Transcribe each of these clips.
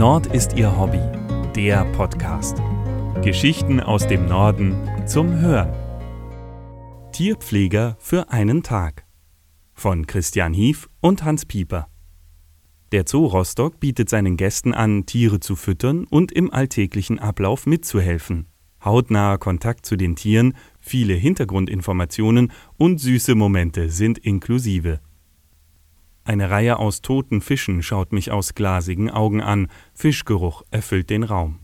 Nord ist ihr Hobby, der Podcast. Geschichten aus dem Norden zum Hören. Tierpfleger für einen Tag von Christian Hief und Hans Pieper. Der Zoo Rostock bietet seinen Gästen an, Tiere zu füttern und im alltäglichen Ablauf mitzuhelfen. Hautnaher Kontakt zu den Tieren, viele Hintergrundinformationen und süße Momente sind inklusive. Eine Reihe aus toten Fischen schaut mich aus glasigen Augen an, Fischgeruch erfüllt den Raum.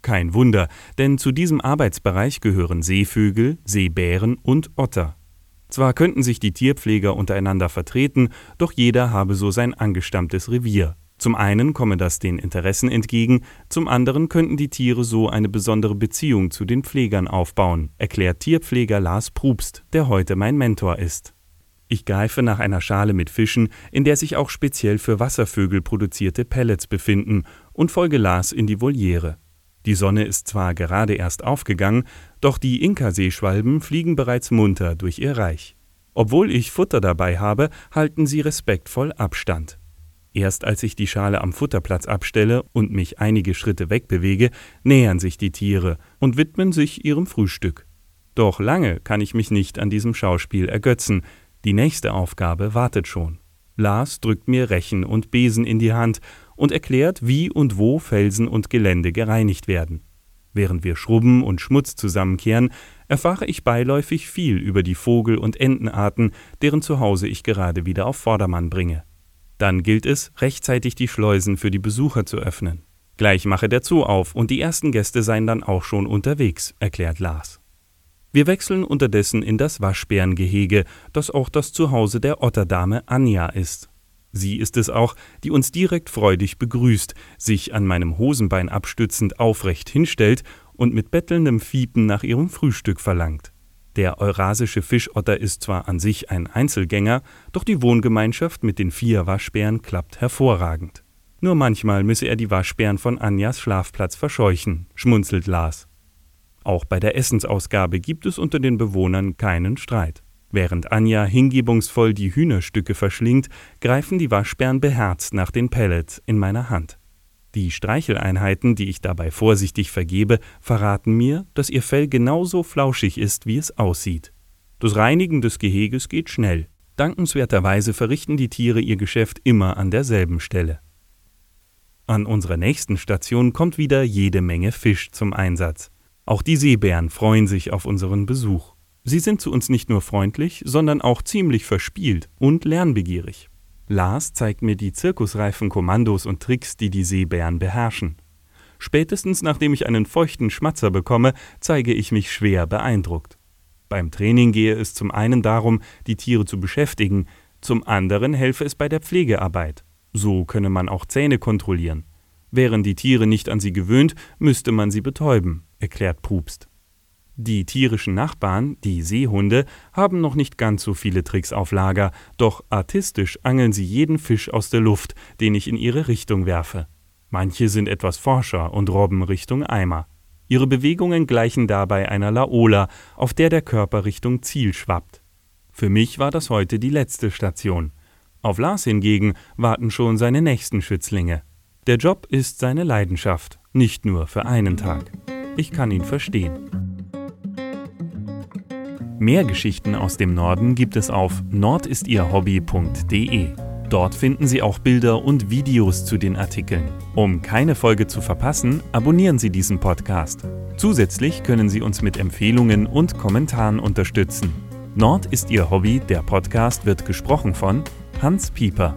Kein Wunder, denn zu diesem Arbeitsbereich gehören Seevögel, Seebären und Otter. Zwar könnten sich die Tierpfleger untereinander vertreten, doch jeder habe so sein angestammtes Revier. Zum einen komme das den Interessen entgegen, zum anderen könnten die Tiere so eine besondere Beziehung zu den Pflegern aufbauen, erklärt Tierpfleger Lars Prubst, der heute mein Mentor ist. Ich greife nach einer Schale mit Fischen, in der sich auch speziell für Wasservögel produzierte Pellets befinden, und folge Lars in die Voliere. Die Sonne ist zwar gerade erst aufgegangen, doch die Inka-Seeschwalben fliegen bereits munter durch ihr Reich. Obwohl ich Futter dabei habe, halten sie respektvoll Abstand. Erst als ich die Schale am Futterplatz abstelle und mich einige Schritte wegbewege, nähern sich die Tiere und widmen sich ihrem Frühstück. Doch lange kann ich mich nicht an diesem Schauspiel ergötzen, die nächste Aufgabe wartet schon. Lars drückt mir Rechen und Besen in die Hand und erklärt, wie und wo Felsen und Gelände gereinigt werden. Während wir Schrubben und Schmutz zusammenkehren, erfahre ich beiläufig viel über die Vogel- und Entenarten, deren Zuhause ich gerade wieder auf Vordermann bringe. Dann gilt es, rechtzeitig die Schleusen für die Besucher zu öffnen. Gleich mache der Zoo auf und die ersten Gäste seien dann auch schon unterwegs, erklärt Lars. Wir wechseln unterdessen in das Waschbärengehege, das auch das Zuhause der Otterdame Anja ist. Sie ist es auch, die uns direkt freudig begrüßt, sich an meinem Hosenbein abstützend aufrecht hinstellt und mit bettelndem Fiepen nach ihrem Frühstück verlangt. Der eurasische Fischotter ist zwar an sich ein Einzelgänger, doch die Wohngemeinschaft mit den vier Waschbären klappt hervorragend. Nur manchmal müsse er die Waschbären von Anjas Schlafplatz verscheuchen, schmunzelt Lars. Auch bei der Essensausgabe gibt es unter den Bewohnern keinen Streit. Während Anja hingebungsvoll die Hühnerstücke verschlingt, greifen die Waschbären beherzt nach den Pellets in meiner Hand. Die Streicheleinheiten, die ich dabei vorsichtig vergebe, verraten mir, dass ihr Fell genauso flauschig ist, wie es aussieht. Das Reinigen des Geheges geht schnell. Dankenswerterweise verrichten die Tiere ihr Geschäft immer an derselben Stelle. An unserer nächsten Station kommt wieder jede Menge Fisch zum Einsatz. Auch die Seebären freuen sich auf unseren Besuch. Sie sind zu uns nicht nur freundlich, sondern auch ziemlich verspielt und lernbegierig. Lars zeigt mir die zirkusreifen Kommandos und Tricks, die die Seebären beherrschen. Spätestens nachdem ich einen feuchten Schmatzer bekomme, zeige ich mich schwer beeindruckt. Beim Training gehe es zum einen darum, die Tiere zu beschäftigen, zum anderen helfe es bei der Pflegearbeit. So könne man auch Zähne kontrollieren. Wären die Tiere nicht an sie gewöhnt, müsste man sie betäuben erklärt Prubst. Die tierischen Nachbarn, die Seehunde, haben noch nicht ganz so viele Tricks auf Lager, doch artistisch angeln sie jeden Fisch aus der Luft, den ich in ihre Richtung werfe. Manche sind etwas forscher und robben Richtung Eimer. Ihre Bewegungen gleichen dabei einer Laola, auf der der Körper Richtung Ziel schwappt. Für mich war das heute die letzte Station. Auf Lars hingegen warten schon seine nächsten Schützlinge. Der Job ist seine Leidenschaft, nicht nur für einen Tag. Ich kann ihn verstehen. Mehr Geschichten aus dem Norden gibt es auf nordistierhobby.de. Dort finden Sie auch Bilder und Videos zu den Artikeln. Um keine Folge zu verpassen, abonnieren Sie diesen Podcast. Zusätzlich können Sie uns mit Empfehlungen und Kommentaren unterstützen. Nord ist Ihr Hobby, der Podcast wird gesprochen von Hans Pieper.